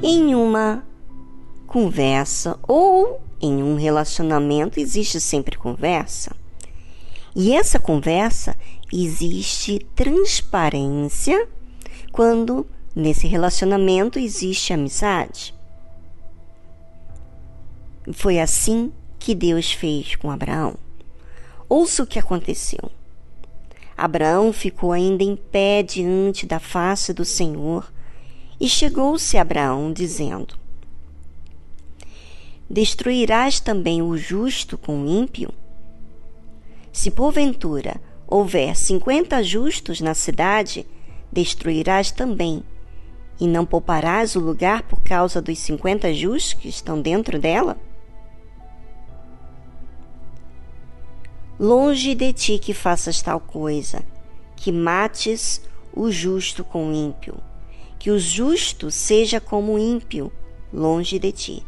Em uma conversa ou em um relacionamento existe sempre conversa. E essa conversa existe transparência quando nesse relacionamento existe amizade. Foi assim que Deus fez com Abraão. Ouça o que aconteceu. Abraão ficou ainda em pé diante da face do Senhor e chegou-se Abraão, dizendo: Destruirás também o justo com o ímpio? Se porventura houver cinquenta justos na cidade, destruirás também, e não pouparás o lugar por causa dos cinquenta justos que estão dentro dela? Longe de ti que faças tal coisa, que mates o justo com o ímpio que o justo seja como o ímpio, longe de ti.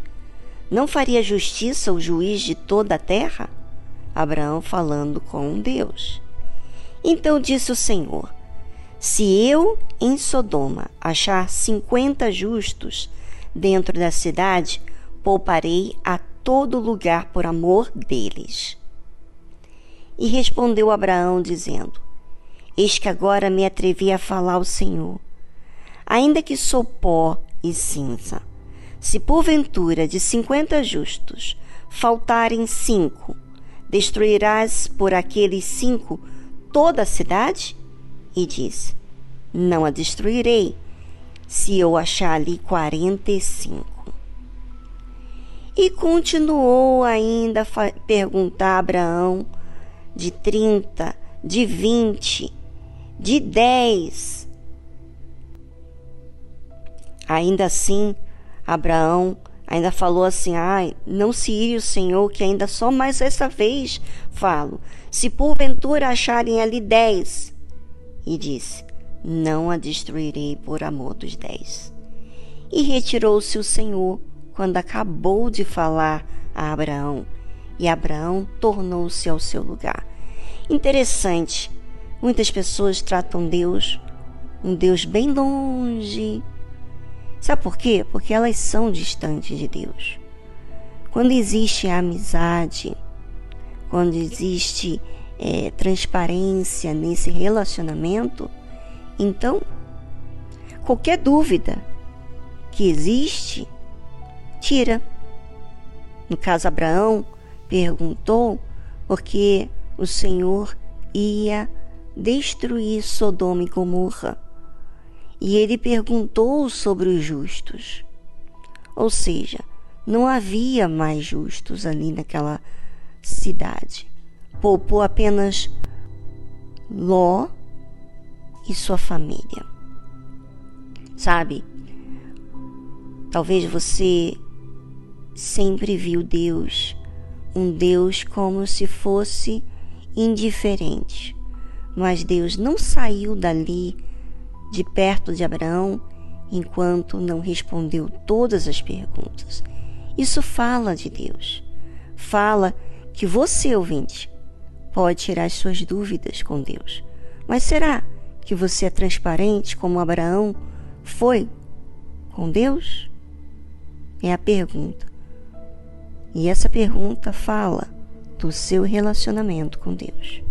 Não faria justiça o juiz de toda a terra? Abraão falando com Deus. Então disse o Senhor: Se eu em Sodoma achar cinquenta justos dentro da cidade, pouparei a todo lugar por amor deles. E respondeu Abraão, dizendo: Eis que agora me atrevi a falar ao Senhor ainda que sou pó e cinza. Se porventura de cinquenta justos faltarem cinco, destruirás por aqueles cinco toda a cidade? E disse: Não a destruirei, se eu achar ali quarenta e cinco. E continuou ainda a perguntar a Abraão de trinta, de vinte, de dez Ainda assim, Abraão ainda falou assim: Ai, não se ire o Senhor, que ainda só mais essa vez falo. Se porventura acharem ali dez. E disse: Não a destruirei por amor dos dez. E retirou-se o Senhor quando acabou de falar a Abraão. E Abraão tornou-se ao seu lugar. Interessante, muitas pessoas tratam Deus, um Deus bem longe, Sabe por quê? Porque elas são distantes de Deus. Quando existe amizade, quando existe é, transparência nesse relacionamento, então qualquer dúvida que existe, tira. No caso, Abraão perguntou porque o Senhor ia destruir Sodoma e Gomorra e ele perguntou sobre os justos. Ou seja, não havia mais justos ali naquela cidade. Poupou apenas Ló e sua família. Sabe? Talvez você sempre viu Deus, um Deus como se fosse indiferente. Mas Deus não saiu dali de perto de Abraão enquanto não respondeu todas as perguntas. Isso fala de Deus. Fala que você, ouvinte, pode tirar as suas dúvidas com Deus. Mas será que você é transparente como Abraão foi com Deus? É a pergunta. E essa pergunta fala do seu relacionamento com Deus.